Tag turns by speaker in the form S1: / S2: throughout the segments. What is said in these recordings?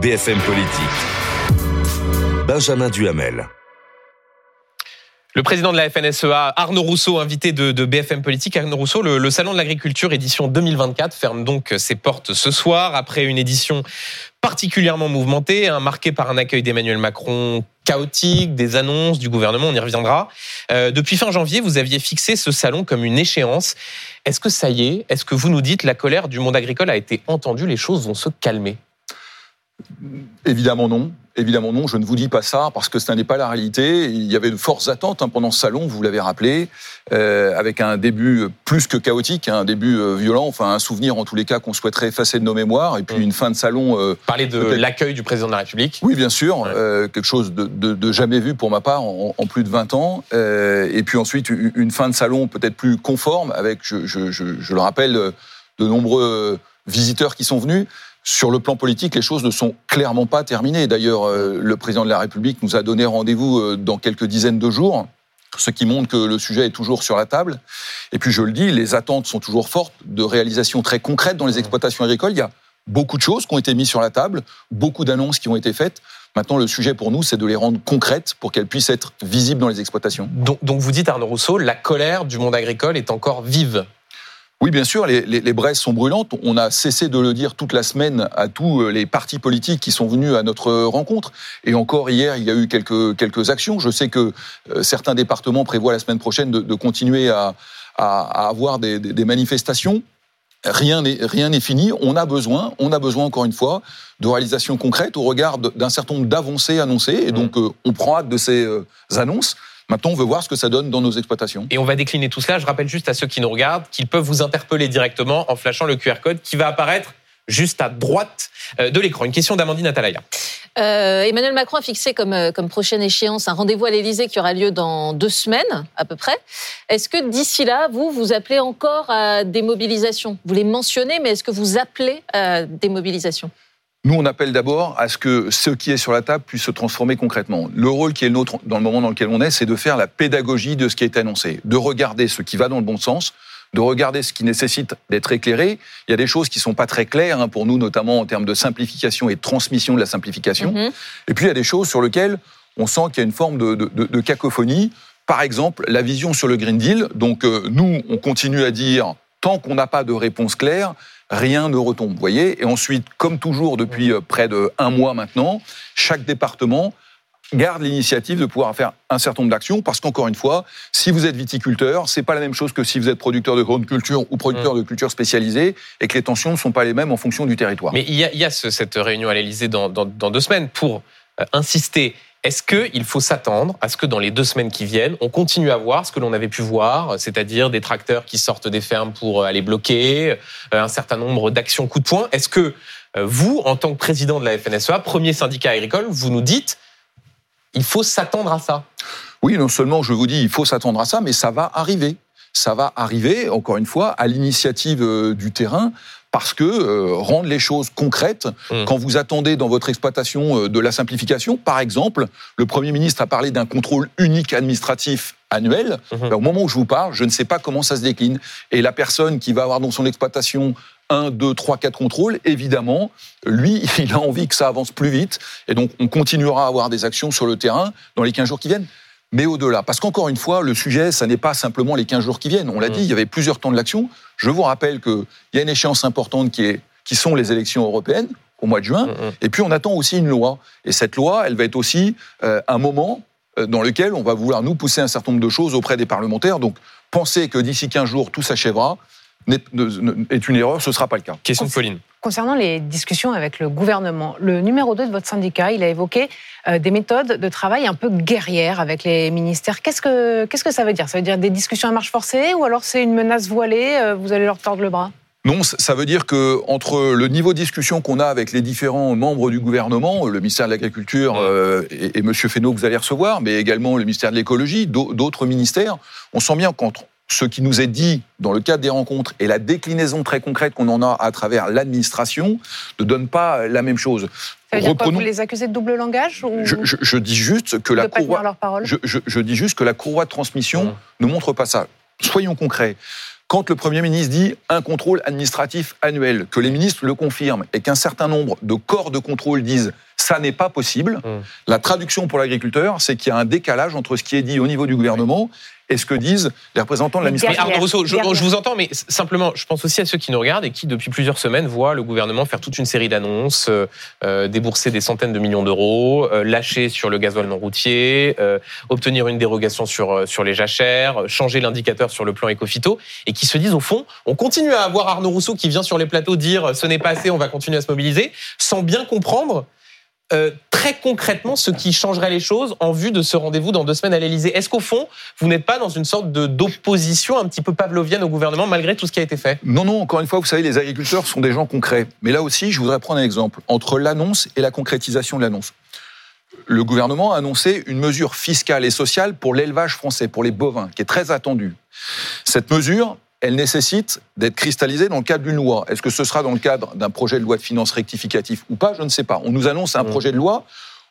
S1: BFM Politique. Benjamin Duhamel.
S2: Le président de la FNSEA, Arnaud Rousseau, invité de, BFM Politique. Arnaud Rousseau, le, Salon de l'Agriculture édition 2024 ferme donc ses portes ce soir après une édition particulièrement mouvementée, hein, marquée par un accueil d'Emmanuel Macron chaotique, des annonces du gouvernement, on y reviendra. Euh, depuis fin janvier, vous aviez fixé ce salon comme une échéance. Est-ce que ça y est? Est-ce que vous nous dites la colère du monde agricole a été entendue? Les choses vont se calmer
S3: Évidemment non. Évidemment non, je ne vous dis pas ça parce que ce n'est pas la réalité. Il y avait de fortes attentes hein, pendant ce salon, vous l'avez rappelé, euh, avec un début plus que chaotique, hein, un début euh, violent, enfin un souvenir en tous les cas qu'on souhaiterait effacer de nos mémoires, et puis mm. une fin de salon.
S2: Euh, Parler de l'accueil du président de la République.
S3: Oui, bien sûr, euh, quelque chose de, de, de, jamais vu pour ma part en, en plus de 20 ans, et puis ensuite une fin de salon peut-être plus conforme, avec, je, je, je, je le rappelle, de nombreux visiteurs qui sont venus. Sur le plan politique, les choses ne sont clairement pas terminées. D'ailleurs, euh, le président de la République nous a donné rendez-vous euh, dans quelques dizaines de jours, ce qui montre que le sujet est toujours sur la table. Et puis, je le dis, les attentes sont toujours fortes de réalisations très concrètes dans les exploitations agricoles. Il y a beaucoup de choses qui ont été mises sur la table, beaucoup d'annonces qui ont été faites. Maintenant, le sujet pour nous, c'est de les rendre concrètes pour qu'elles puissent être visibles dans les exploitations.
S2: Donc, donc vous dites, Arnaud Rousseau, la colère du monde agricole est encore vive
S3: oui, bien sûr, les, les, braises sont brûlantes. On a cessé de le dire toute la semaine à tous euh, les partis politiques qui sont venus à notre rencontre. Et encore hier, il y a eu quelques, quelques actions. Je sais que euh, certains départements prévoient la semaine prochaine de, continuer à, à, avoir des, des, manifestations. Rien n'est rien n'est fini. On a besoin, on a besoin encore une fois de réalisations concrètes au regard d'un certain nombre d'avancées annoncées. Et donc, euh, on prend hâte de ces annonces. Maintenant, on veut voir ce que ça donne dans nos exploitations.
S2: Et on va décliner tout cela. Je rappelle juste à ceux qui nous regardent qu'ils peuvent vous interpeller directement en flashant le QR code qui va apparaître juste à droite euh, de l'écran. Une question d'Amandine Atalaya.
S4: Euh, Emmanuel Macron a fixé comme, euh, comme prochaine échéance un rendez-vous à l'Élysée qui aura lieu dans deux semaines à peu près. Est-ce que d'ici là, vous, vous appelez encore à des mobilisations? Vous les mentionnez, mais est-ce que vous appelez à des mobilisations?
S3: Nous, on appelle d'abord à ce que ce qui est sur la table puisse se transformer concrètement. Le rôle qui est le nôtre dans le moment dans lequel on est, c'est de faire la pédagogie de ce qui est annoncé, de regarder ce qui va dans le bon sens, de regarder ce qui nécessite d'être éclairé. Il y a des choses qui sont pas très claires hein, pour nous, notamment en termes de simplification et de transmission de la simplification. Mm-hmm. Et puis il y a des choses sur lesquelles on sent qu'il y a une forme de, de, de, cacophonie. Par exemple, la vision sur le Green Deal. Donc euh, nous, on continue à dire tant qu'on n'a pas de réponse claire, rien ne retombe. Vous voyez Et ensuite, comme toujours depuis euh, près de un mois maintenant, chaque département garde l'initiative de pouvoir faire un certain nombre d'actions parce qu'encore une fois, si vous êtes viticulteur, c'est pas la même chose que si vous êtes producteur de grande culture ou producteur mmh. de culture spécialisée et que les tensions ne sont pas les mêmes en fonction du territoire.
S2: Mais il y a, cette réunion à l'Elysée dans, deux semaines pour insister. Est-ce qu'il faut s'attendre à ce que dans les deux semaines qui viennent, on continue à voir ce que l'on avait pu voir, c'est-à-dire des tracteurs qui sortent des fermes pour euh, aller bloquer, euh, un certain nombre d'actions coup de poing? Est-ce que euh, vous, en tant que président de la FNSEA, premier syndicat agricole, vous nous dites il faut s'attendre à ça?
S3: Oui, non seulement je vous dis il faut s'attendre à ça, mais ça va arriver ça va arriver, encore une fois, à l'initiative du terrain, parce que euh, rendre les choses concrètes, mmh. quand vous attendez dans votre exploitation euh, de la simplification, par exemple, le Premier ministre a parlé d'un contrôle unique administratif annuel. Mmh. Ben, au moment où je vous parle, je ne sais pas comment ça se décline. Et la personne qui va avoir dans son exploitation un, deux, trois, quatre contrôles, évidemment, lui, il a envie que ça avance plus vite. Et donc, on continuera à avoir des actions sur le terrain dans les 15 jours qui viennent mais au-delà. Parce qu'encore une fois, le sujet, ça n'est pas simplement les 15 jours qui viennent. On l'a mm. dit, il y avait plusieurs temps de l'action. Je vous rappelle qu'il y a une échéance importante qui, est, qui sont les élections européennes au mois de juin. Mm, mm. Et puis on attend aussi une loi. Et cette loi, elle va être aussi euh, un moment euh, dans lequel on va vouloir nous pousser un certain nombre de choses auprès des parlementaires. Donc penser que d'ici 15 jours, tout s'achèvera est une erreur, ce ne sera pas le cas.
S2: Question de Pauline.
S5: Concernant les discussions avec le gouvernement, le numéro 2 de votre syndicat, a évoqué euh, des méthodes de travail un peu guerrières avec les ministères. Qu'est-ce que, qu'est-ce que ça veut dire? Ça veut dire des discussions à marche forcée ou alors c'est une menace voilée, euh, vous allez leur tordre le bras?
S3: Non, ça veut dire que entre le niveau de discussion qu'on a avec les différents membres du gouvernement, le ministère de l'Agriculture euh, et, et Monsieur Fesneau que vous allez recevoir, mais également le ministère de l'Écologie, d'autres ministères, on sent bien qu'entre ce qui nous est dit dans le cadre des rencontres et la déclinaison très concrète qu'on en a à travers l'administration ne donne pas la même chose.
S5: Ça veut dire quoi, vous les accusez de double langage ou
S3: je, je, je, dis juste que la courroie, je, je, dis juste que la courroie de transmission mmh. ne montre pas ça. Soyons concrets quand le Premier ministre dit un contrôle administratif annuel, que les ministres le confirment et qu'un certain nombre de corps de contrôle disent ça n'est pas possible, mmh. la traduction pour l'agriculteur, c'est qu'il y a un décalage entre ce qui est dit au niveau du gouvernement et ce que disent les représentants de l'administration.
S2: Arnaud Rousseau, je, je, vous entends, mais simplement, je pense aussi à ceux qui nous regardent et qui, depuis plusieurs semaines, voient le gouvernement faire toute une série d'annonces, euh, euh débourser des centaines de millions d'euros, euh, lâcher sur le gasoil non routier, euh, obtenir une dérogation sur, sur les jachères, changer l'indicateur sur le plan éco-phyto, et qui se disent, au fond, on continue à avoir Arnaud Rousseau qui vient sur les plateaux dire ce n'est pas assez, on va continuer à se mobiliser, sans bien comprendre euh, très concrètement ce qui changerait les choses en vue de ce rendez-vous dans deux semaines à l'Elysée. Est-ce qu'au fond, vous n'êtes pas dans une sorte d'opposition un petit peu pavlovienne au gouvernement malgré tout ce qui a été fait?
S3: Non, non, encore une fois, vous savez, les agriculteurs sont des gens concrets. Mais là aussi, je voudrais prendre un exemple entre l'annonce et la concrétisation de l'annonce. Le gouvernement a annoncé une mesure fiscale et sociale pour l'élevage français, pour les bovins, qui est très attendue. Cette mesure, elle nécessite d'être cristallisée dans le cadre d'une loi. Est-ce que ce sera dans le cadre d'un projet de loi de finances rectificatif ou pas Je ne sais pas. On nous annonce un mmh. projet de loi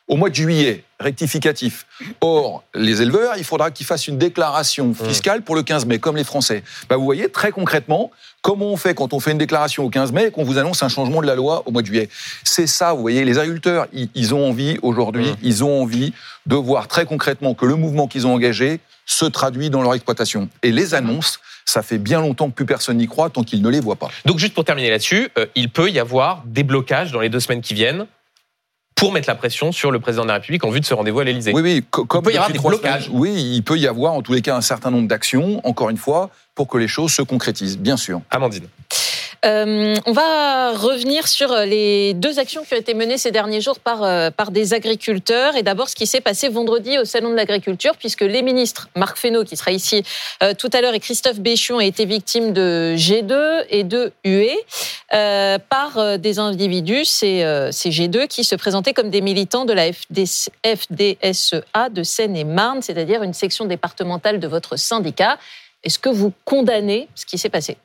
S3: au mois de juillet, rectificatif. Or, les éleveurs, il faudra qu'ils fassent une déclaration mmh. fiscale pour le 15 mai, comme les Français. Bah, vous voyez, très concrètement, comment on fait quand on fait une déclaration au 15 mai et qu'on vous annonce un changement de la loi au mois de juillet? C'est ça, vous voyez, les agriculteurs, ils, ont envie aujourd'hui, mmh. ils ont envie de voir très concrètement que le mouvement qu'ils ont engagé se traduit dans leur exploitation. Et les annonces, ça fait bien longtemps que plus personne n'y croit tant qu'il ne les voit pas.
S2: Donc juste pour terminer là-dessus, euh, il peut y avoir des blocages dans les deux semaines qui viennent pour mettre la pression sur le président de la République en vue de ce rendez-vous à l'Élysée.
S3: Oui, oui, comme il peut y avoir des blocages. oui, il peut y avoir en tous les cas un certain nombre d'actions, encore une fois, pour que les choses se concrétisent, bien sûr.
S2: Amandine.
S4: Euh, on va revenir sur les deux actions qui ont été menées ces derniers jours par, euh, par des agriculteurs. Et d'abord, ce qui s'est passé vendredi au Salon de l'Agriculture, puisque les ministres, Marc Fesneau, qui sera ici euh, tout à l'heure, et Christophe Béchion, ont été victimes de G2 et de UE par des individus, ces G2, qui se présentaient comme des militants de la FDSEA de Seine-et-Marne, c'est-à-dire une section départementale de votre syndicat. Est-ce que vous condamnez ce qui s'est passé?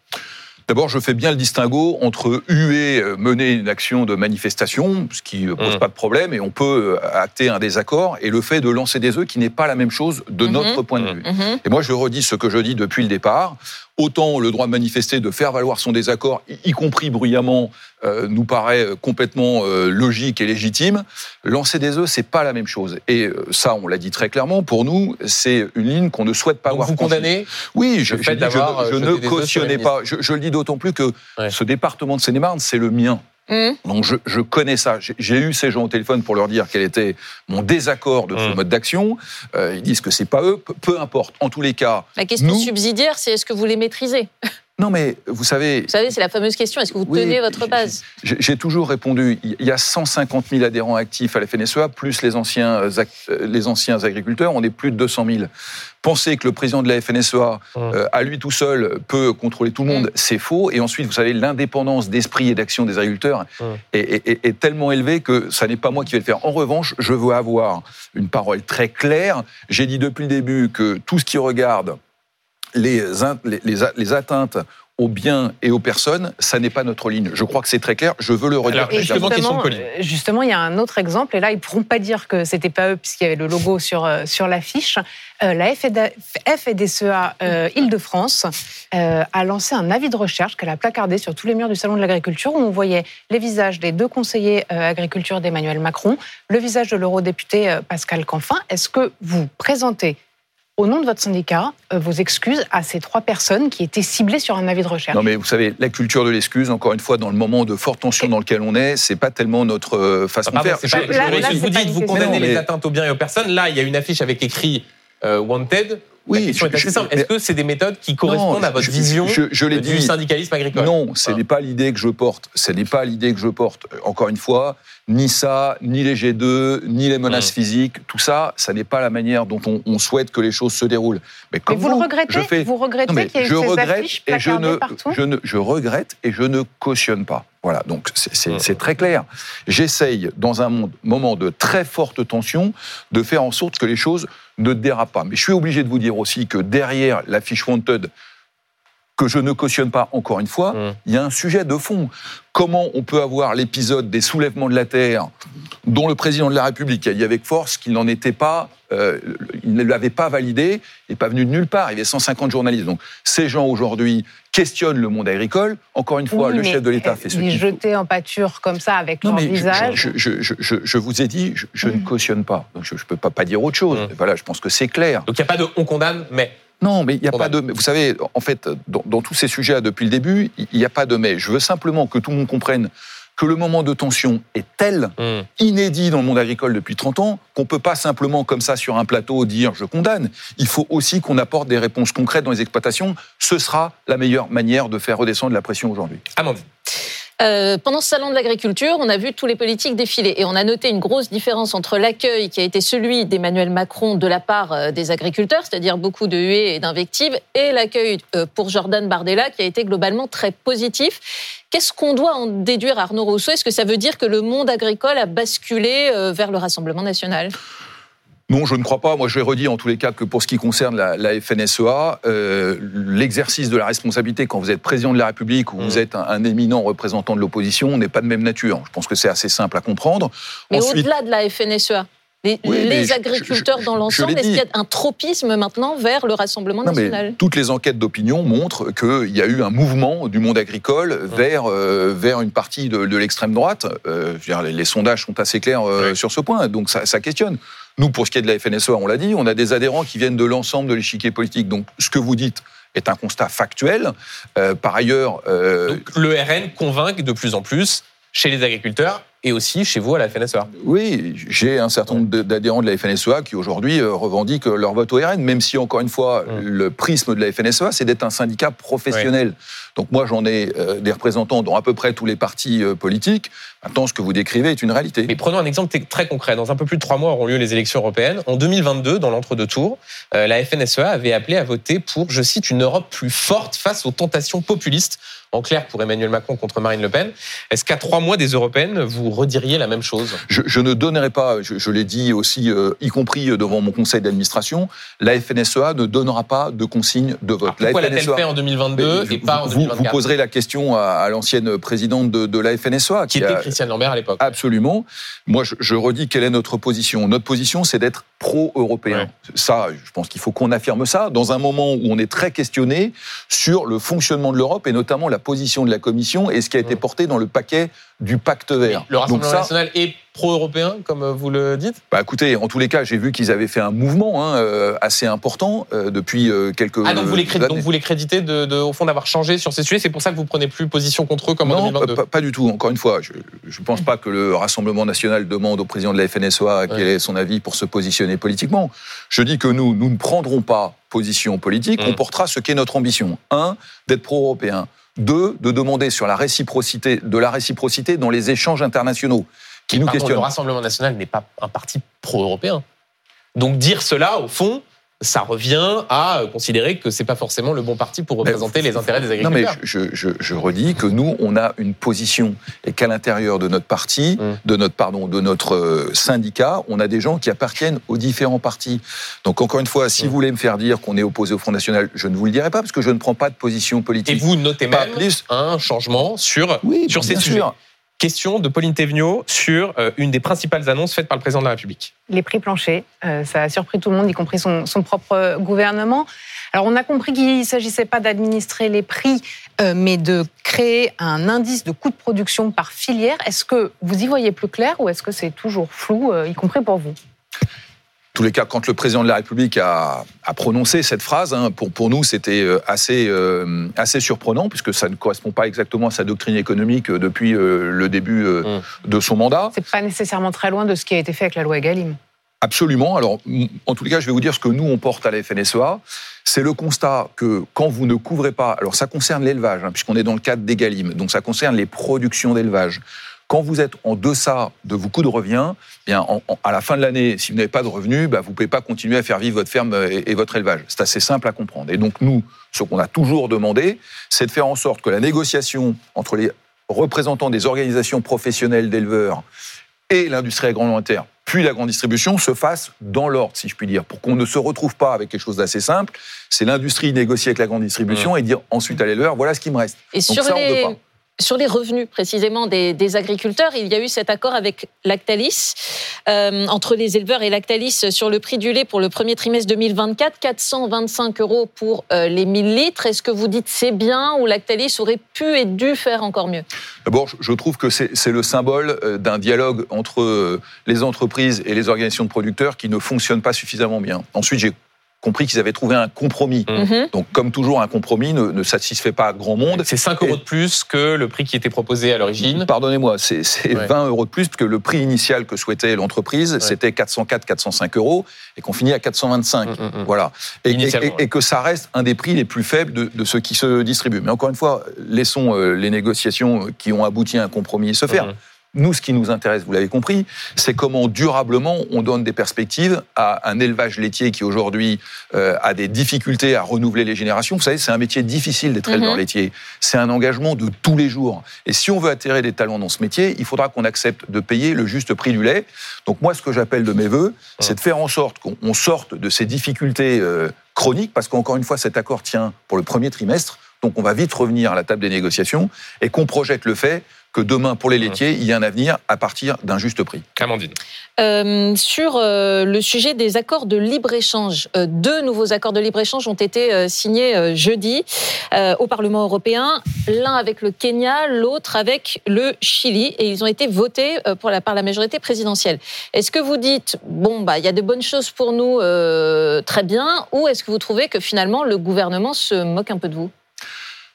S3: D'abord, je fais bien le distinguo entre huer, euh, mener une action de manifestation, ce qui ne pose mmh. pas de problème, et on peut euh, acter un désaccord, et le fait de lancer des œufs qui n'est pas la même chose de mmh. notre point de vue. Mmh. Et moi, je redis ce que je dis depuis le départ autant le droit de manifester, de faire valoir son désaccord, y compris bruyamment, euh, nous paraît complètement euh, logique et légitime. Lancer des œufs, c'est pas la même chose. Et euh, ça, on l'a dit très clairement. Pour nous, c'est une ligne qu'on ne souhaite pas
S2: Donc
S3: voir.
S2: Vous condamnez
S3: Oui, je, je, je, je ne cautionnais pas. Je, le dis d'autant plus que ouais. ce département de Seine-et-Marne, c'est le mien. Mmh. Donc je, je, connais ça. J'ai eu ces gens au téléphone pour leur dire quel était mon désaccord de ce mmh. mode d'action. Euh, ils disent que c'est pas eux. Peu, peu, importe. En tous les cas,
S4: la question nous... subsidiaire, c'est est-ce que vous les maîtrisez?
S3: Non, mais vous savez.
S4: Vous savez, c'est la fameuse question. Est-ce que vous oui, tenez votre base?
S3: J'ai toujours répondu. Il y a 150 000 adhérents actifs à la FNSEA, plus les anciens, euh, les anciens agriculteurs. On est plus de 200 000. Penser que le président de la FNSEA, mmh. euh, à lui tout seul, peut contrôler tout le monde, mmh. c'est faux. Et ensuite, vous savez, l'indépendance d'esprit et d'action des agriculteurs mmh. est, est, est, tellement élevée que ça n'est pas moi qui vais le faire. En revanche, je veux avoir une parole très claire. J'ai dit depuis le début que tout ce qui regarde les, les, les, atteintes aux biens et aux personnes, ça n'est pas notre ligne. Je crois que c'est très clair. Je veux le redire.
S5: Alors, justement, justement, il y a un autre exemple, et là, ils ne pourront pas dire que c'était pas eux, puisqu'il y avait le logo sur, euh, sur l'affiche. Euh, la FEDSEA euh, Île-de-France euh, a lancé un avis de recherche qu'elle a placardé sur tous les murs du Salon de l'Agriculture, où on voyait les visages des deux conseillers euh, agriculture d'Emmanuel Macron, le visage de l'eurodéputé euh, Pascal Canfin. Est-ce que vous présentez au nom de votre syndicat, euh, vos excuses à ces trois personnes qui étaient ciblées sur un avis de recherche.
S3: Non, mais vous savez, la culture de l'excuse, encore une fois, dans le moment de forte tension dans lequel on est, c'est pas tellement notre euh, façon ah, de faire.
S2: Pas, je, là, là, vous dites, vous condamnez les atteintes aux biens et aux personnes. Là, il y a une affiche avec écrit euh, Wanted Oui, la question est assez simple. Est-ce que c'est des méthodes qui correspondent à votre vision du syndicalisme agricole
S3: Non, ce n'est pas l'idée que je porte. Ce n'est pas l'idée que je porte. Encore une fois, ni ça, ni les G2, ni les menaces mmh. physiques, tout ça, ça n'est pas la manière dont on, souhaite que les choses se déroulent.
S5: Mais, comme vous, le regrettez,
S3: je
S5: vous regrettez qu'il y ait
S3: je
S5: ces
S3: regrette
S5: et
S3: je ne, je ne, je regrette et je ne cautionne pas. Voilà, donc c'est mmh. très clair. J'essaye, dans un moment de très forte tension, de faire en sorte que les choses ne dérapent pas. Mais je suis obligé de vous dire aussi que derrière la fiche Wanted, que je ne cautionne pas encore une fois, mmh. il y a un sujet de fond. Comment on peut avoir l'épisode des soulèvements de la Terre, dont le président de la République a dit avec force qu'il n'en était pas, euh, il ne l'avait pas validé, il n'est pas venu de nulle part, il y avait 150 journalistes. Donc ces gens aujourd'hui questionnent le monde agricole. Encore une fois, le chef de l'État fait ce qu'il
S5: faut. jeter en pâture comme ça avec leur visage.
S3: Je, vous ai dit, je, ne mmh. cautionne pas. Donc je ne peux pas, pas dire autre chose. Mmh. Voilà, je pense que c'est clair.
S2: Donc il n'y a pas de on condamne, mais
S3: non, mais il n'y a pas de. Vous savez, en fait, dans, tous ces sujets depuis le début, il n'y a pas de mais. Je veux simplement que tout le monde comprenne que le moment de tension est tel, hmm. inédit dans le monde agricole depuis 30 ans, qu'on ne peut pas simplement, comme ça, sur un plateau, dire je condamne. Il faut aussi qu'on apporte des réponses concrètes dans les exploitations. Ce sera la meilleure manière de faire redescendre la pression aujourd'hui.
S2: Amandine.
S4: Euh, pendant ce salon de l'agriculture, on a vu tous les politiques défiler. Et on a noté une grosse différence entre l'accueil qui a été celui d'Emmanuel Macron de la part euh, des agriculteurs, c'est-à-dire beaucoup de huées et d'invectives, et l'accueil euh, pour Jordan Bardella qui a été globalement très positif. Qu'est-ce qu'on doit en déduire, Arnaud Rousseau? Est-ce que ça veut dire que le monde agricole a basculé vers le Rassemblement national?
S3: Non, je ne crois pas. Moi, je vais redire en tous les cas que pour ce qui concerne la, FNSEA, euh, l'exercice de la responsabilité quand vous êtes président de la République ou vous mm. êtes un, éminent représentant de l'opposition n'est pas de même nature. Je pense que c'est assez simple à comprendre.
S4: Mais au-delà de la FNSEA les, agriculteurs dans l'ensemble, est-ce qu'il y a un tropisme maintenant vers le Rassemblement national?
S3: Toutes les enquêtes d'opinion montrent qu'il y a eu un mouvement du monde agricole vers, euh, vers une partie de, l'extrême droite. Euh, les, sondages sont assez clairs sur ce point, donc ça, ça questionne. Nous, pour ce qui est de la FNSEA, on l'a dit, on a des adhérents qui viennent de l'ensemble de l'échiquier politique. Donc, ce que vous dites est un constat factuel. Euh, par ailleurs...
S2: Euh, le RN convainc de plus en plus chez les agriculteurs et aussi chez vous à la FNSEA.
S3: Oui, j'ai un certain nombre d'adhérents de la FNSEA qui aujourd'hui euh, revendiquent leur vote au RN, même si encore une fois, mmh. le prisme de la FNSEA, c'est d'être un syndicat professionnel. Donc moi, j'en ai euh, des représentants dans à peu près tous les partis euh, politiques. Maintenant, ce que vous décrivez est une réalité.
S2: Mais prenons un exemple très concret. Dans un peu plus de trois mois auront lieu les élections européennes. En 2022, dans l'entre-deux tours, la FNSEA avait appelé à voter pour, je cite, une Europe plus forte face aux tentations populistes en clair pour Emmanuel Macron contre Marine Le Pen. Est-ce qu'à trois mois des européennes, vous rediriez la même chose?
S3: Je, ne donnerai pas, je, l'ai dit aussi, euh, y compris devant mon conseil d'administration, la FNSEA ne donnera pas de consigne de vote.
S2: pourquoi l'a-t-elle fait en 2022 et pas en 2024
S3: vous, poserez la question à, l'ancienne présidente de, la FNSEA.
S2: Qui, était Christiane Lambert à l'époque.
S3: Absolument. Moi, je, redis quelle est notre position. Notre position, c'est d'être pro-européen. Ça, je pense qu'il faut qu'on affirme ça dans un moment où on est très questionné sur le fonctionnement de l'Europe et notamment la position de la Commission et ce qui a été porté dans le paquet du pacte vert.
S2: Le Rassemblement national est pro-européen, comme vous le dites
S3: bah Écoutez, en tous les cas, j'ai vu qu'ils avaient fait un mouvement hein, euh, assez important euh, depuis euh, quelques
S2: Ah, donc vous les, créditez, donc vous les créditez de, au fond d'avoir changé sur ces sujets C'est pour ça que vous prenez plus position contre eux comme en 2022
S3: pas, pas, du tout. Encore une fois, je ne pense pas que le Rassemblement national demande au président de la FNSEA quel est son avis pour se positionner politiquement. Je dis que nous, nous ne prendrons pas position politique, on mmh. portera ce qu'est notre ambition. Un, d'être pro-européen. Deux, de demander sur la réciprocité, de la réciprocité dans les échanges internationaux qui nous. Le
S2: Rassemblement national n'est pas un parti pro-européen. Donc dire cela, au fond, ça revient à considérer que c'est pas forcément le bon parti pour représenter les intérêts des agriculteurs.
S3: Non, mais je, redis que nous, on a une position et qu'à l'intérieur de notre parti, hum. de notre pardon, de notre euh, syndicat, on a des gens qui appartiennent aux différents partis. Donc encore une fois, si hum. vous voulez me faire dire qu'on est opposé au Front National, je ne vous le dirai pas parce que je ne prends pas de position politique.
S2: Et vous notez même un changement sur sur ces sujets. Question de Pauline Thévenot sur euh, une des principales annonces faites par le président de la République.
S5: Les prix planchers, euh, ça a surpris tout le monde, y compris son, propre gouvernement. Alors on a compris qu'il ne s'agissait pas d'administrer les prix, euh, mais de créer un indice de coût de production par filière. Est-ce que vous y voyez plus clair ou est-ce que c'est toujours flou, y compris pour vous?
S3: Tous les cas, quand le président de la République a, prononcé cette phrase, hein, pour, pour nous, c'était euh, assez, euh, assez surprenant, puisque ça ne correspond pas exactement à sa doctrine économique euh, depuis le début mm. de son mandat.
S5: C'est pas nécessairement très loin de ce qui a été fait avec la loi Egalim.
S3: Absolument. Alors, en tous les cas, je vais vous dire ce que nous, on porte à la FNSEA. C'est le constat que quand vous ne couvrez pas, alors ça concerne l'élevage, hein, puisqu'on est dans le cadre d'Egalim, donc ça concerne les productions d'élevage. Quand vous êtes en deçà de vos coûts de revient, eh bien, à la fin de l'année, si vous n'avez pas de revenus, bah, vous ne pouvez pas continuer à faire vivre votre ferme et, et votre élevage. C'est assez simple à comprendre. Et donc, nous, ce qu'on a toujours demandé, c'est de faire en sorte que la négociation entre les représentants des organisations professionnelles d'éleveurs et l'industrie agroalimentaire puis la grande distribution se fasse dans l'ordre, si je puis dire, pour qu'on ne se retrouve pas avec quelque chose d'assez simple. C'est l'industrie négocier avec la grande distribution et dire ensuite à l'éleveur, voilà ce qui me reste.
S4: Et sur les, sur les revenus précisément des, agriculteurs, il y a eu cet accord avec Lactalis, euh, entre les éleveurs et Lactalis sur le prix du lait pour le premier trimestre 2024, 425 euros pour euh, les 1000 litres. Est-ce que vous dites c'est bien ou Lactalis aurait pu et dû faire encore mieux?
S3: D'abord, je trouve que c'est le symbole euh, d'un dialogue entre les entreprises et les organisations de producteurs qui ne fonctionne pas suffisamment bien. Ensuite, j'ai compris qu'ils avaient trouvé un compromis. Mhm. Mhm. Donc, comme toujours, un compromis ne, satisfait pas grand monde.
S2: C'est 5 euros de plus que le prix qui était proposé à l'origine.
S3: Pardonnez-moi, c'est 20 euros de plus, parce que le prix initial que souhaitait l'entreprise, c'était 404, 405 euros, et qu'on finit à 425. Mhm, voilà. Et, que ça reste un des prix les plus faibles de, de ceux qui se distribuent. Mais encore une fois, laissons euh, les négociations qui ont abouti à un compromis se faire. Nous, ce qui nous intéresse, vous l'avez compris, c'est comment durablement on donne des perspectives à un élevage laitier qui aujourd'hui euh, a des difficultés à renouveler les générations. Vous savez, c'est un métier difficile d'être éleveur mhm. laitier. C'est un engagement de tous les jours. Et si on veut attirer des talents dans ce métier, il faudra qu'on accepte de payer le juste prix du lait. Donc moi, ce que j'appelle de mes voeux, c'est de faire en sorte qu'on sorte de ces difficultés euh, chroniques, parce qu'encore une fois, cet accord tient pour le premier trimestre. Donc on va vite revenir à la table des négociations et qu'on projette le fait que demain, pour les laitiers, il y a un avenir à partir d'un juste prix.
S2: Amandine.
S4: Euh, sur euh, le sujet des accords de libre-échange, euh, deux nouveaux accords de libre-échange ont été signés jeudi au Parlement européen, l'un avec le Kenya, l'autre avec le Chili, et ils ont été votés pour la, par la majorité présidentielle. Est-ce que vous dites, bon, bah, il y a de bonnes choses pour nous, très bien, ou est-ce que vous trouvez que finalement le gouvernement se moque un peu de vous?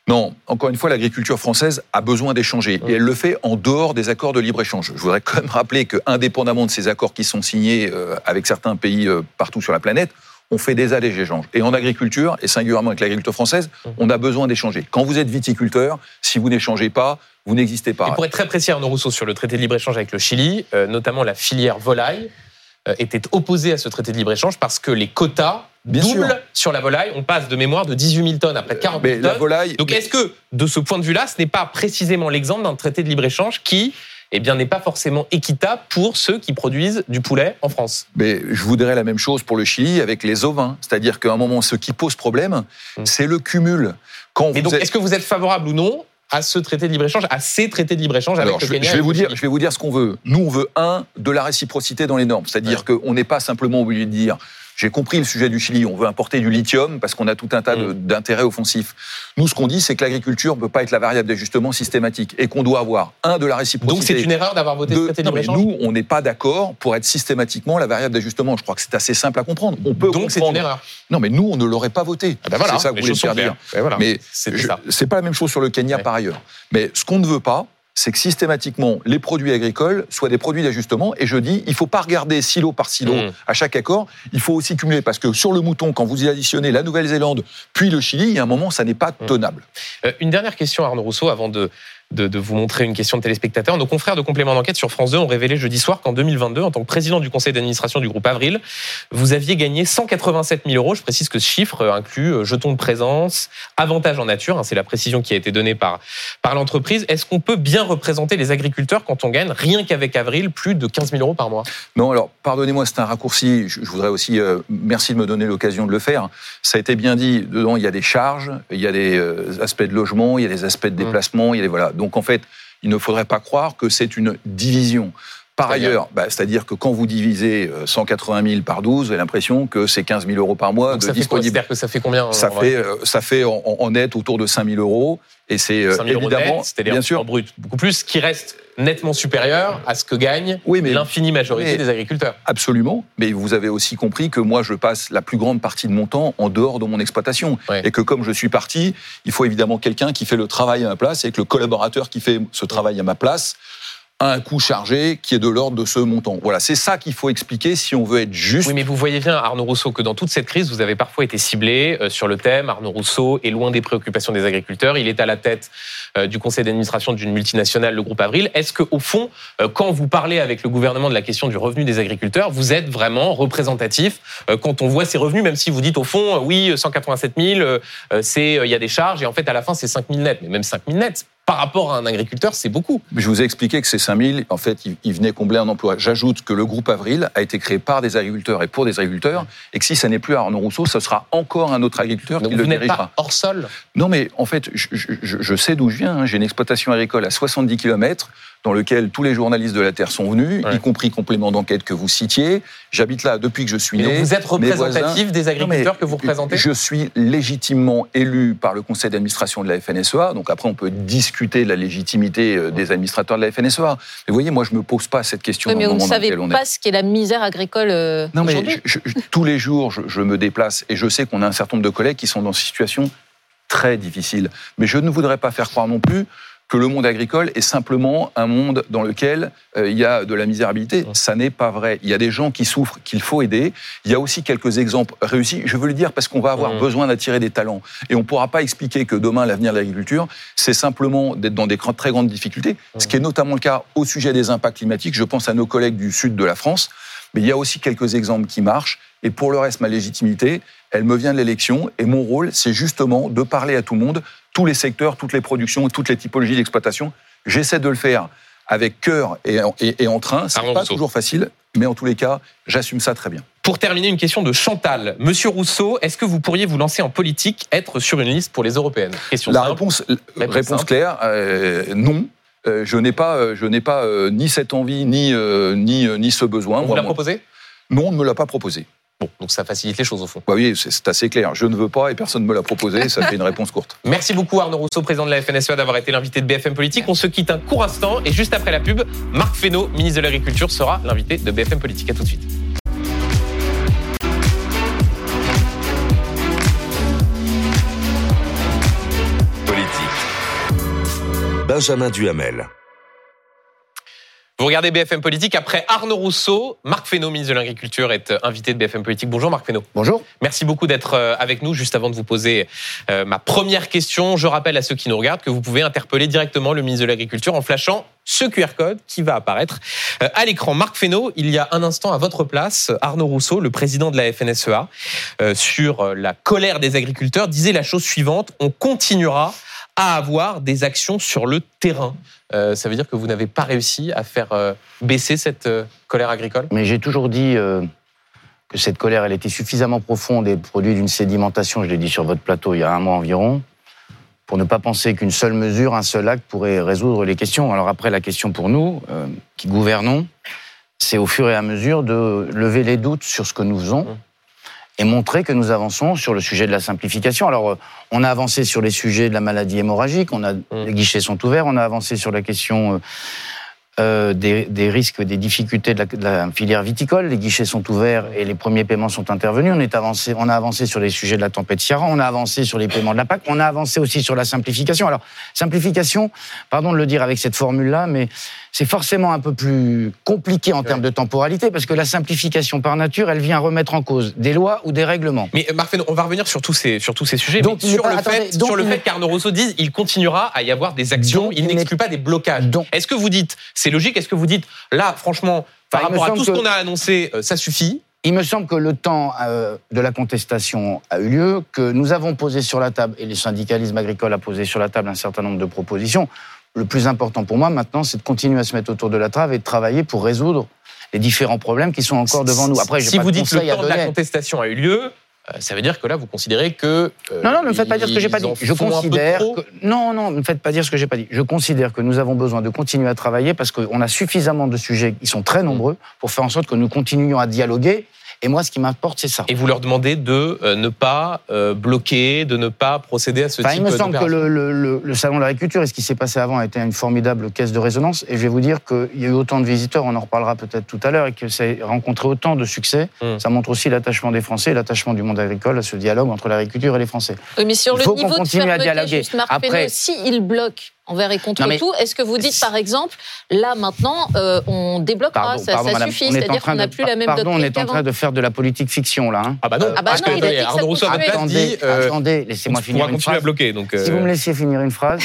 S3: Non, encore une fois, l'agriculture française a besoin d'échanger et elle le fait en dehors des accords de libre-échange. Je voudrais quand même rappeler que, indépendamment de ces accords qui sont signés euh, avec certains pays euh, partout sur la planète, on fait des allèges échanges. Et en agriculture, et singulièrement avec l'agriculture française, on a besoin d'échanger. Quand vous êtes viticulteur, si vous n'échangez pas, vous n'existez pas.
S2: Et pour être très précis, Arnaud Rousseau, sur le traité de libre-échange avec le Chili, euh, notamment la filière volaille, était opposée à ce traité de libre-échange parce que les quotas Bien double sur la volaille. On passe de mémoire de 18 000 tonnes à près de 40 000 tonnes. La volaille, Donc est-ce que, de ce point de vue-là, ce n'est pas précisément l'exemple d'un traité de libre-échange qui eh bien, n'est pas forcément équitable pour ceux qui produisent du poulet en France?
S3: Mais je voudrais la même chose pour le Chili avec les ovins. C'est-à-dire qu'à un moment, ce qui pose problème, hmm. c'est le cumul.
S2: Quand Mais donc, est-ce que vous êtes favorable ou non à ce traité de libre-échange, à ces traités de libre-échange avec
S3: le Kenya je vais, vous dire, je vais vous dire ce qu'on veut. Nous, on veut, un, de la réciprocité dans les normes. C'est-à-dire qu'on n'est pas simplement obligé de dire j'ai compris le sujet du Chili. On veut importer du lithium parce qu'on a tout un tas mm. d'intérêts offensifs. Nous, ce qu'on dit, c'est que l'agriculture ne peut pas être la variable d'ajustement systématique et qu'on doit avoir, un, de la réciprocité.
S2: Donc c'est une erreur d'avoir voté ce traité de libre
S3: Nous, on n'est pas d'accord pour être systématiquement la variable d'ajustement. Je crois que c'est assez simple à comprendre. On peut
S2: Donc c'est une erreur.
S3: Non, mais nous, on ne l'aurait pas voté.
S2: Ah ben voilà,
S3: c'est ça que vous voulez faire dire. Ben mais c'est pas la même chose sur le Kenya par ailleurs. Mais ce qu'on ne veut pas, c'est que systématiquement, les produits agricoles soient des produits d'ajustement. Et je dis, il ne faut pas regarder silo par silo mmh. à chaque accord. Il faut aussi cumuler. Parce que sur le mouton, quand vous y additionnez la Nouvelle-Zélande, puis le Chili, il y a un moment, ça n'est pas mmh. tenable.
S2: Euh, une dernière question, Arnaud Rousseau, avant de, de, vous montrer une question de téléspectateur. Nos confrères de complément d'enquête sur France 2 ont révélé jeudi soir qu'en 2022, en tant que président du conseil d'administration du groupe Avril, vous aviez gagné 187 000 euros. Je précise que ce chiffre inclut euh, jetons de présence, avantages en nature. Hein, c'est la précision qui a été donnée par, par l'entreprise. Est-ce qu'on peut bien représenter les agriculteurs quand on gagne, rien qu'avec Avril, plus de 15 000 euros par mois?
S3: Non, alors pardonnez-moi, c'est un raccourci. Je, voudrais aussi, euh, merci de me donner l'occasion de le faire. Ça a été bien dit, dedans, il y a des charges, il y a des euh, aspects de logement, il y a des aspects de mmh. déplacement, il y a des, voilà. Donc en fait, il ne faudrait pas croire que c'est une division. Par ailleurs, bah, c'est-à-dire que quand vous divisez 180 euh, 000 par 12, vous avez l'impression que c'est 15 000 euros par mois
S2: de disponible. que ça fait combien
S3: Ça fait, euh, ça fait en, net autour de 5 000 euros. Et c'est euh, évidemment,
S2: bien sûr, en brut, beaucoup plus, qui reste nettement supérieur à ce que gagne oui, l'infinie majorité des agriculteurs.
S3: Absolument, mais vous avez aussi compris que moi, je passe la plus grande partie de mon temps en dehors de mon exploitation. Et que comme je suis parti, il faut évidemment quelqu'un qui fait le travail à ma place et que le collaborateur qui fait ce travail à ma place a un coût chargé qui est de l'ordre de ce montant. Voilà, c'est ça qu'il faut expliquer si on veut être juste.
S2: Oui, mais vous voyez bien, Arnaud Rousseau, que dans toute cette crise, vous avez parfois été ciblé euh, sur le thème. Arnaud Rousseau est loin des préoccupations des agriculteurs. Il est à la tête euh, du conseil d'administration d'une multinationale, le groupe Avril. Est-ce que, au fond, euh, quand vous parlez avec le gouvernement de la question du revenu des agriculteurs, vous êtes vraiment représentatif quand on voit ces revenus, même si vous dites au fond, oui, 187 000, c'est il y a des charges et en fait à la fin c'est 5 000 nets, mais même 5 000 nets, par rapport à un agriculteur, c'est beaucoup.
S3: Je vous ai expliqué que ces 5000, en fait, ils venaient combler un emploi. J'ajoute que le groupe Avril a été créé par des agriculteurs et pour des agriculteurs, et que si ça n'est plus Arnaud Rousseau, ce sera encore un autre agriculteur
S2: Donc
S3: qui
S2: vous
S3: le
S2: n'êtes
S3: dirigera.
S2: pas hors sol
S3: Non, mais en fait, je, je- je- je sais d'où je viens. hein. J'ai une exploitation agricole à 70 km dans lequel tous les journalistes de la Terre sont venus,
S2: Ouais.
S3: y compris complément d'enquête que vous citiez. J'habite là depuis que je suis né.
S2: vous êtes
S3: voisins-
S2: représentatif des agriculteurs que vous représentez
S3: Je suis légitimement élu par le conseil d'administration de la FNSEA. Donc après, on peut discuter de la légitimité euh, des administrateurs de la FNSEA. Mais vous voyez, moi, je me pose pas cette question
S4: Oui,
S3: dans
S4: mais
S3: le
S4: vous ne
S3: moment dans
S4: savez
S3: lequel on est.
S4: pas ce qu'est la misère agricole euh,
S3: Non, mais je- je- tous les jours, je, je me déplace et je sais qu'on a un certain nombre de collègues qui sont dans des situations très difficiles. Mais je ne voudrais pas faire croire non plus que le monde agricole est simplement un monde dans lequel euh, il y a de la misérabilité. Ça n'est pas vrai. Il y a des gens qui souffrent, qu'il faut aider. Il y a aussi quelques exemples réussis. Je veux le dire parce qu'on va avoir besoin d'attirer des talents. Et on ne pourra pas expliquer que demain, l'avenir de l'agriculture, c'est simplement d'être dans des très grandes difficultés. Ce qui est notamment le cas au sujet des impacts climatiques. Je pense à nos collègues du sud de la France. Mais il y a aussi quelques exemples qui marchent. Et pour le reste, ma légitimité, elle me vient de l'élection. Et mon rôle, c'est justement de parler à tout le monde, tous les secteurs, toutes les productions, toutes les typologies d'exploitation. J'essaie de le faire avec cœur et, et, et en train. C'est pas
S2: Rousseau.
S3: toujours facile, mais en tous les cas, j'assume ça très bien.
S2: Pour terminer, une question de Chantal. Monsieur Rousseau, est-ce que vous pourriez vous lancer en politique, être sur une liste pour les européennes? Question
S3: La
S2: simple.
S3: réponse,
S2: Réponse
S3: claire, euh, non. Euh, je n'ai pas, euh, je n'ai pas euh, ni cette envie ni euh, ni euh, ni ce besoin.
S2: On vous l'a proposé?
S3: Non, on ne me l'a pas proposé.
S2: Bon, donc ça facilite les choses au fond.
S3: Bah oui, c'est assez clair. Je ne veux pas et personne ne me l'a proposé. Ça fait une réponse courte.
S2: Merci beaucoup Arnaud Rousseau, président de la FNSEA, d'avoir été l'invité de BFM Politique. On se quitte un court instant et juste après la pub, Marc Fesneau, ministre de l'Agriculture, sera l'invité de BFM Politique. À tout de suite.
S1: Politique. Benjamin Duhamel.
S2: Vous regardez BFM Politique. Après Arnaud Rousseau, Marc Fesneau, ministre de l'Agriculture, est euh, invité de BFM Politique. Bonjour Marc Fesneau.
S6: Bonjour.
S2: Merci beaucoup d'être euh, avec nous. Juste avant de vous poser euh, ma première question, je rappelle à ceux qui nous regardent que vous pouvez interpeller directement le ministre de l'Agriculture en flashant ce QR code qui va apparaître à l'écran. Marc Fesneau, il y a un instant à votre place, Arnaud Rousseau, le président de la FNSEA, sur la colère des agriculteurs, disait la chose suivante on continuera à avoir des actions sur le terrain. Euh, ça veut dire que vous n'avez pas réussi à faire euh, baisser cette euh, colère agricole?
S6: Mais j'ai toujours dit que cette colère, elle était suffisamment profonde et produit d'une sédimentation, je l'ai dit sur votre plateau il y a un mois environ, pour ne pas penser qu'une seule mesure, un seul acte pourrait résoudre les questions. Alors après, la question pour nous, qui gouvernons, c'est au fur et à mesure de lever les doutes sur ce que nous faisons
S2: Mmh.
S6: Et montrer que nous avançons sur le sujet de la simplification. Alors, euh, on a avancé sur les sujets de la maladie hémorragique, on a, les guichets sont ouverts, on a avancé sur la question euh, euh, des, des risques, des difficultés de la, de la filière viticole. Les guichets sont ouverts et les premiers paiements sont intervenus. On, est avancé, on a avancé sur les sujets de la tempête Ciaran, on a avancé sur les paiements de la PAC, on a avancé aussi sur la simplification. Alors, simplification, pardon de le dire avec cette formule-là, mais c'est forcément un peu plus compliqué en termes de temporalité parce que la simplification par nature, elle vient remettre en cause des lois ou des règlements.
S2: Mais euh, Marc on va revenir sur tous ces, sur tous ces sujets.
S6: Donc,
S2: mais sur le
S6: attendez,
S2: fait,
S6: donc,
S2: sur le fait qu'Arnaud Rousseau dise il continuera à y avoir des actions, il
S6: il
S2: n'exclut pas des blocages. Est-ce que vous dites, c'est logique, est-ce que vous dites, là, franchement, par rapport à tout ce qu'on a annoncé, euh, ça suffit?
S6: Il me semble que le temps euh, de la contestation a eu lieu, que nous avons posé sur la table, et le syndicalisme agricole a posé sur la table un certain nombre de propositions. Le plus important pour moi maintenant, c'est de continuer à se mettre autour de la trave et de travailler pour résoudre les différents problèmes qui sont encore devant nous. Après,
S2: si
S6: pas
S2: vous
S6: de
S2: dites le
S6: conseils à
S2: temps de la contestation a eu lieu, euh, ça veut dire que là, vous considérez que. euh,
S6: Non, non, ne me faites pas dire ce que j'ai pas
S2: ils
S6: dit. Je considère que... Non, non, ne me faites pas dire ce que j'ai pas dit. Je considère que nous avons besoin de continuer à travailler parce qu'on a suffisamment de sujets qui sont très nombreux pour faire en sorte que nous continuions à dialoguer. Et moi, ce qui m'importe, c'est ça.
S2: Et vous leur demandez de euh, ne pas euh, bloquer, de ne pas procéder à ce
S6: Enfin,
S2: type
S6: il me semble que
S2: d'opération.
S6: le, le- le- le salon de l'agriculture et ce qui s'est passé avant a été une formidable caisse de résonance. Et je vais vous dire qu'il y a eu autant de visiteurs, on en reparlera peut-être tout à l'heure, et que ça a rencontré autant de succès.
S2: Mm.
S6: Ça montre aussi l'attachement des Français l'attachement du monde agricole à ce dialogue entre l'agriculture et les Français.
S4: Oui, mais sur
S6: Il
S4: le
S6: faut qu'on
S4: niveau de
S6: continue à
S4: fermeté,
S6: dialoguer.
S4: juste Marc
S6: Après-
S4: Fesneau, si il bloque, envers et contre tout. Est-ce que vous dites, par exemple, là maintenant, euh, on débloquera, ça, suffit, c'est-à-dire qu'on n'a plus la même
S6: Pardon, on est en train de faire de la politique fiction, là.
S2: Hein. Ah bah non,
S4: ah bah parce non, que Arnaud Rousseau
S6: a dit... Euh, attendez, laissez-moi finir une phrase.
S2: À bloquer, donc,
S6: Si vous me laissiez finir une phrase,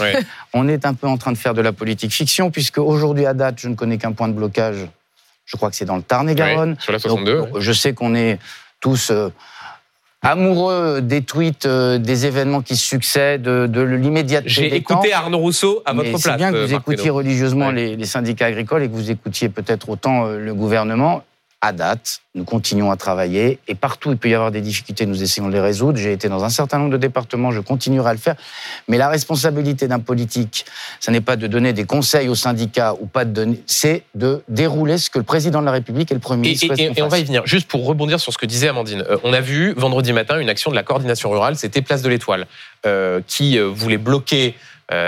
S6: on est un peu en train de faire de la politique fiction, puisque aujourd'hui, à date, je ne connais qu'un point de blocage. Je crois que c'est dans le Tarn-et-Garonne.
S2: sur la 62.
S6: Je sais qu'on est tous amoureux des tweets, euh, des événements qui succèdent, de, l'immédiateté
S2: J'ai écouté Arnaud Rousseau à votre place.
S6: C'est bien que
S2: euh,
S6: vous écoutiez religieusement les, les, syndicats agricoles et que vous écoutiez peut-être autant euh, le gouvernement à date, nous continuons à travailler et partout il peut y avoir des difficultés, nous essayons de les résoudre. J'ai été dans un certain nombre de départements, je continuerai à le faire. Mais la responsabilité d'un politique, ce n'est pas de donner des conseils aux syndicats ou pas de donner, c'est de dérouler ce que le président de la République et le Premier ministre
S2: et, et, on va y venir. Juste pour rebondir sur ce que disait Amandine, euh, on a vu vendredi matin une action de la coordination rurale, c'était Place de l'Étoile, euh, qui euh, voulait bloquer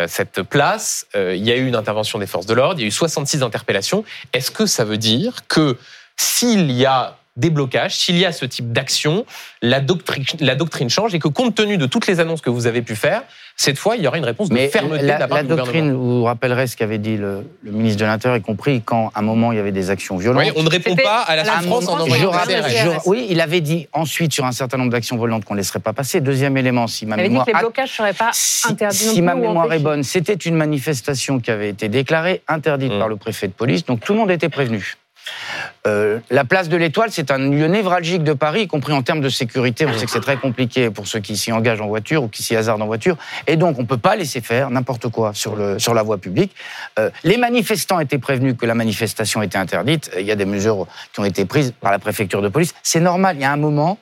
S2: cette place. il y a eu une intervention des forces de l'ordre, il y a eu 66 interpellations. Est-ce que ça veut dire que s'il y a des blocages, s'il y a ce type d'action, la doctrine, la doctrine change et que compte tenu de toutes les annonces que vous avez pu faire, cette fois, il y aura une réponse de fermeté
S6: la,
S2: de la part
S6: la doctrine, vous vous rappellerez ce qu'avait dit le, ministre de l'Intérieur, y compris quand, à un moment, il y avait des actions violentes.
S2: Oui, on ne répond pas à la souffrance en envoyant
S6: Oui, il avait dit ensuite sur un certain nombre d'actions violentes qu'on ne laisserait pas passer. Deuxième élément, si ma
S5: il
S6: mémoire...
S5: Dit que les blocages ne seraient pas interdits
S6: Si, ma mémoire est bonne, c'était une manifestation qui avait été déclarée interdite mmh. par le préfet de police, donc tout le monde était prévenu. Euh, la place de l'Étoile, c'est un lieu névralgique de Paris, y compris en termes de sécurité. On sait que c'est très compliqué pour ceux qui s'y engagent en voiture ou qui s'y hasardent en voiture. Et donc, on ne peut pas laisser faire n'importe quoi sur, le, sur la voie publique. Euh, les manifestants étaient prévenus que la manifestation était interdite. Il y a des mesures qui ont été prises par la préfecture de police. C'est normal. Il y a un moment.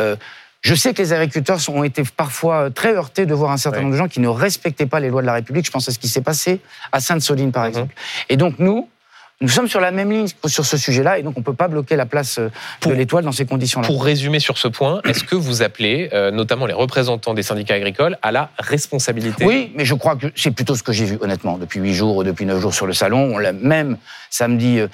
S6: Euh, je sais que les agriculteurs ont été parfois très heurtés de voir un certain nombre de gens qui ne respectaient pas les lois de la République. Je pense à ce qui s'est passé à Sainte-Soline, par mhm. exemple. Et donc, nous, nous sommes sur la même ligne sur ce sujet-là et donc on ne peut pas bloquer la place euh, de l'étoile dans ces conditions-là.
S2: Pour résumer sur ce point, est-ce que vous appelez euh, notamment les représentants des syndicats agricoles à la responsabilité?
S6: Oui, mais je crois que c'est plutôt ce que j'ai vu honnêtement depuis huit jours, depuis neuf jours sur le salon. On l'a même samedi. Euh,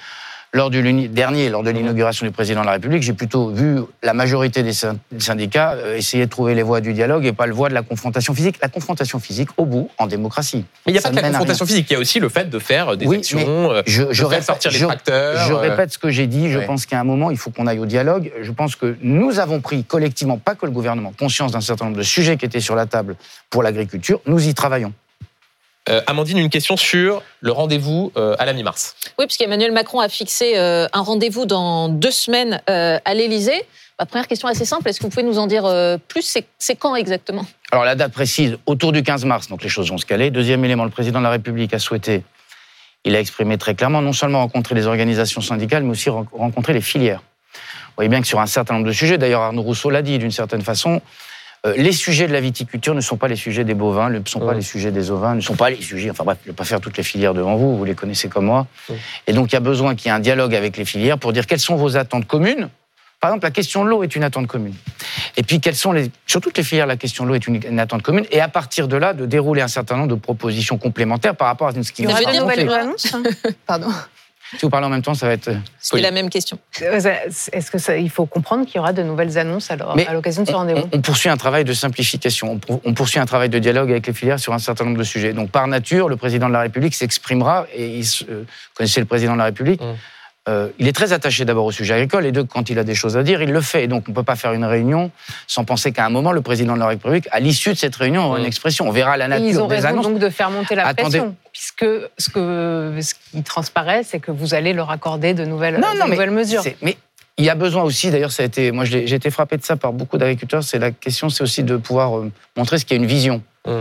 S6: lors du dernier, lors de l'inauguration du président de la République, j'ai plutôt vu la majorité des syndicats euh, essayer de trouver les voies du dialogue et pas le voie de la confrontation physique. La confrontation physique, au bout, en démocratie.
S2: Mais il n'y a pas que la confrontation physique, il y a aussi le fait de faire des actions, euh, je, de faire sortir les tracteurs.
S6: Je, euh. répète ce que j'ai dit, je pense qu'à un moment, il faut qu'on aille au dialogue. Je pense que nous avons pris collectivement, pas que le gouvernement, conscience d'un certain nombre de sujets qui étaient sur la table pour l'agriculture. Nous y travaillons.
S2: Euh, Amandine, une question sur le rendez-vous euh, à la mi-mars.
S4: Oui, puisqu'Emmanuel Macron a fixé euh, un rendez-vous dans deux semaines à l'Élysée. Ma première question assez simple, est-ce que vous pouvez nous en dire plus? C'est quand exactement?
S6: Alors la date précise, autour du 15 mars, donc les choses vont se caler. Deuxième élément, le président de la République a souhaité, il a exprimé très clairement, non seulement rencontrer les organisations syndicales, mais aussi rencontrer les filières. Vous voyez bien que sur un certain nombre de sujets, d'ailleurs Arnaud Rousseau l'a dit d'une certaine façon, euh, les sujets de la viticulture ne sont pas les sujets des bovins, ne sont pas les sujets des ovins, ne sont pas les sujets. Enfin bref, je ne vais pas faire toutes les filières devant vous, vous les connaissez comme moi. Et donc il y a besoin qu'il y ait un dialogue avec les filières pour dire quelles sont vos attentes communes. Par exemple, la question de l'eau est une attente commune. Et puis, quelles sont les. Sur toutes les filières, la question de l'eau est une, attente commune. Et à partir de là, de dérouler un certain nombre de propositions complémentaires par rapport à ce qui
S4: des annonces Pardon.
S6: Si vous parlez en même temps, ça va être. Euh,
S4: C'est la même question.
S5: Euh, est-ce que il faut comprendre qu'il y aura de nouvelles annonces alors, à l'occasion de ce rendez-vous?
S6: on, poursuit un travail de simplification. On, poursuit un travail de dialogue avec les filières sur un certain nombre de sujets. Donc, par nature, le président de la République s'exprimera et il, euh, connaissez le président de la République. Mmh. Euh, il est très attaché d'abord au sujet agricole et deux, quand il a des choses à dire, il le fait. Et donc, on ne peut pas faire une réunion sans penser qu'à un moment, le président de la République, à l'issue de cette réunion, aura une expression. On verra la nature
S5: Ils ont
S6: raison
S5: donc de faire monter la pression, puisque ce, que, ce qui transparaît, c'est que vous allez leur accorder de nouvelles, nouvelles mesures.
S6: Mais il y a besoin aussi, d'ailleurs, ça a été, moi j'ai été frappé de ça par beaucoup d'agriculteurs. C'est la question, c'est aussi de pouvoir euh, montrer ce qu'il y a une vision. Mmh.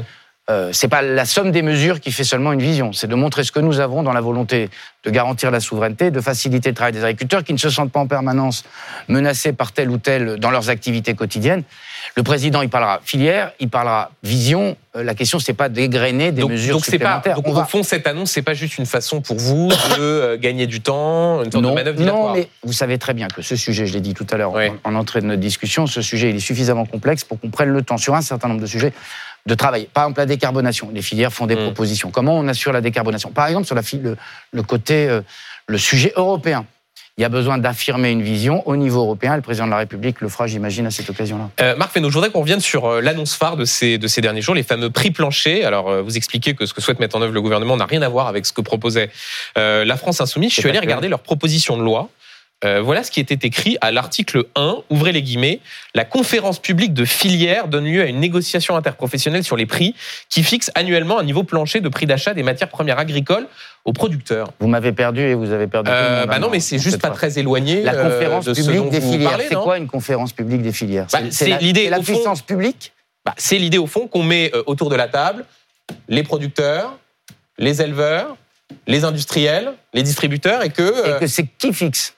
S6: Euh, c'est pas la somme des mesures qui fait seulement une vision, c'est de montrer ce que nous avons dans la volonté de garantir la souveraineté, de faciliter le travail des agriculteurs qui ne se sentent pas en permanence menacés par tel ou tel dans leurs activités quotidiennes. Le président, il parlera filière, il parlera vision. Euh, la question, c'est pas d'égrener des mesures donc supplémentaires.
S2: Pas, donc, au fond, cette annonce, c'est pas juste une façon pour vous de euh, gagner du temps, une sorte
S6: non,
S2: de manœuvre
S6: Non, mais vous savez très bien que ce sujet, je l'ai dit tout à l'heure en, entrée de notre discussion, ce sujet, il est suffisamment complexe pour qu'on prenne le temps sur un certain nombre de sujets de travailler. Par exemple, la décarbonation. Les filières font des mm. propositions. Comment on assure la décarbonation? Par exemple, sur la, le, le côté, euh, le sujet européen. il y a besoin d'affirmer une vision au niveau européen. Le président de la République le fera, j'imagine, à cette occasion-là.
S2: Euh, Marc Fesneau, je voudrais qu'on revienne sur euh, l'annonce phare de ces, de ces derniers jours, les fameux prix planchers. Alors, vous expliquez que ce que souhaite mettre en œuvre le gouvernement n'a rien à voir avec ce que proposait euh, la France Insoumise. Je suis allé regarder leur proposition de loi. Euh, voilà ce qui était écrit à l'article 1, ouvrez les guillemets, la conférence publique de filière donne lieu à une négociation interprofessionnelle sur les prix qui fixe annuellement un niveau plancher de prix d'achat des matières premières agricoles aux producteurs.
S6: Vous m'avez perdu et vous avez perdu. tout le
S2: Euh, bah non, mais c'est juste pas très éloigné
S6: La
S2: euh,
S6: conférence
S2: de ce
S6: publique
S2: dont
S6: des
S2: vous
S6: filières. C'est quoi une conférence publique des filières
S2: Bah,
S6: C'est- la-
S2: l'idée,
S6: la
S2: au fond-
S6: puissance publique
S2: Bah, c'est l'idée au fond qu'on met euh, autour de la table les producteurs, les éleveurs, les industriels, les distributeurs et que,
S6: et que c'est qui fixe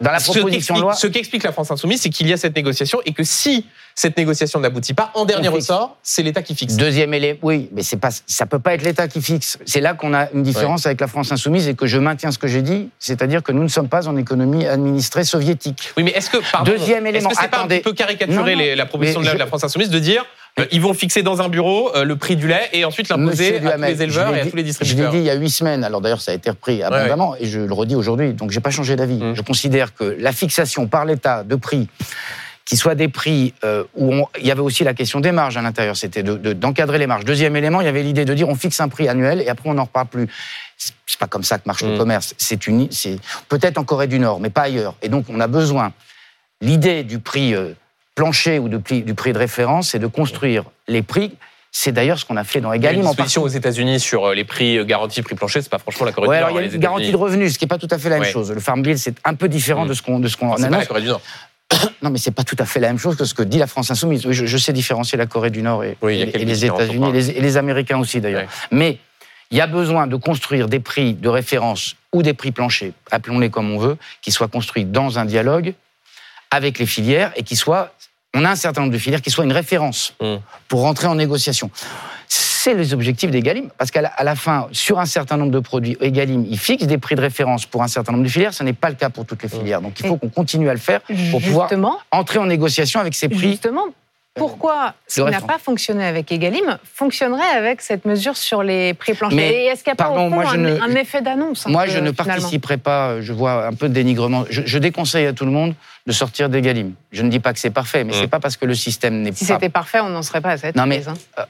S6: dans la proposition de loi.
S2: ce qu'explique la France Insoumise, c'est qu'il y a cette négociation et que si cette négociation n'aboutit pas, en dernier ressort, c'est l'État qui fixe.
S6: Deuxième élément, oui, mais c'est pas, ça peut pas être l'État qui fixe. C'est là qu'on a une différence avec la France insoumise et que je maintiens ce que j'ai dit, c'est-à-dire que nous ne sommes pas en économie administrée soviétique.
S2: Oui, mais est-ce que, pardon,
S6: Deuxième élément,
S2: est-ce que c'est pas un peu caricaturer
S6: Non, non,
S2: les- la proposition de la, France Insoumise de dire ils vont fixer dans un bureau euh, le prix du lait et ensuite l'imposer à tous les éleveurs
S6: je l'ai
S2: et à
S6: dit-
S2: tous les
S6: Je
S2: distributeurs
S6: l'ai dit il y a huit semaines. Alors d'ailleurs, ça a été repris abondamment et je le redis aujourd'hui. Donc j'ai pas changé d'avis.
S2: Mm.
S6: Je considère que la fixation par l'État de prix qui soient des prix euh, où on- il y avait aussi la question des marges à l'intérieur, c'était de- de- d'encadrer les marges. Deuxième élément, il y avait l'idée de dire on fixe un prix annuel et après on n'en reparle plus. C'est pas comme ça que marche
S2: Mm.
S6: le commerce. C'est une, c'est peut-être en Corée du Nord, mais pas ailleurs. Et donc on a besoin. L'idée du prix euh, plancher ou de prix- du prix de référence, c'est de construire les prix. C'est d'ailleurs ce qu'on a fait dans
S2: Il y a une
S6: Egalim
S2: disposition aux États-Unis sur euh, les prix euh, garantis, prix plancher, c'est pas franchement la Corée
S6: Ouais,
S2: du
S6: alors
S2: Nord.
S6: il y a
S2: les
S6: une garantie de revenus, ce qui n'est pas tout à fait la même chose. Le Farm Bill, c'est un peu différent
S2: Mm.
S6: de ce qu'on de ce qu'on
S2: Enfin, c'est pas la
S6: annonce.
S2: Corée du Nord.
S6: Non, mais c'est pas tout à fait la même chose que ce que dit la France insoumise. Oui, je, je sais différencier la Corée du Nord et,
S2: Oui,
S6: les États-Unis et les, et les Américains aussi d'ailleurs.
S2: Ouais.
S6: Mais il y a besoin de construire des prix de référence ou des prix planchers, appelons-les comme on veut, qui soient construits dans un dialogue avec les filières et qui soient. On a un certain nombre de filières qui soient une référence
S2: Mm.
S6: pour rentrer en négociation. C'est les objectifs d'Egalim, parce qu'à la, à la fin, sur un certain nombre de produits, Egalim, il fixe des prix de référence pour un certain nombre de filières. Ce n'est pas le cas pour toutes les filières. Donc il faut qu'on continue à le faire pour pouvoir entrer en négociation avec ces prix.
S5: justement, pourquoi ce qui n'a pas fonctionné avec Egalim fonctionnerait avec cette mesure sur les prix planchers
S6: Mais,
S5: Et est-ce qu'il n'y a pas au fond
S6: moi,
S5: un,
S6: ne-
S5: un effet d'annonce
S6: Moi,
S5: peu,
S6: je ne
S5: finalement
S6: participerai pas, euh, je vois un peu de dénigrement. Je, je déconseille à tout le monde de sortir d'Egalim. Je ne dis pas que c'est parfait, mais
S2: Mm.
S6: c'est pas parce que le système n'est
S5: Si
S6: pas
S5: c'était parfait, on n'en serait pas à cette
S6: Non, mais-
S5: crise, hein.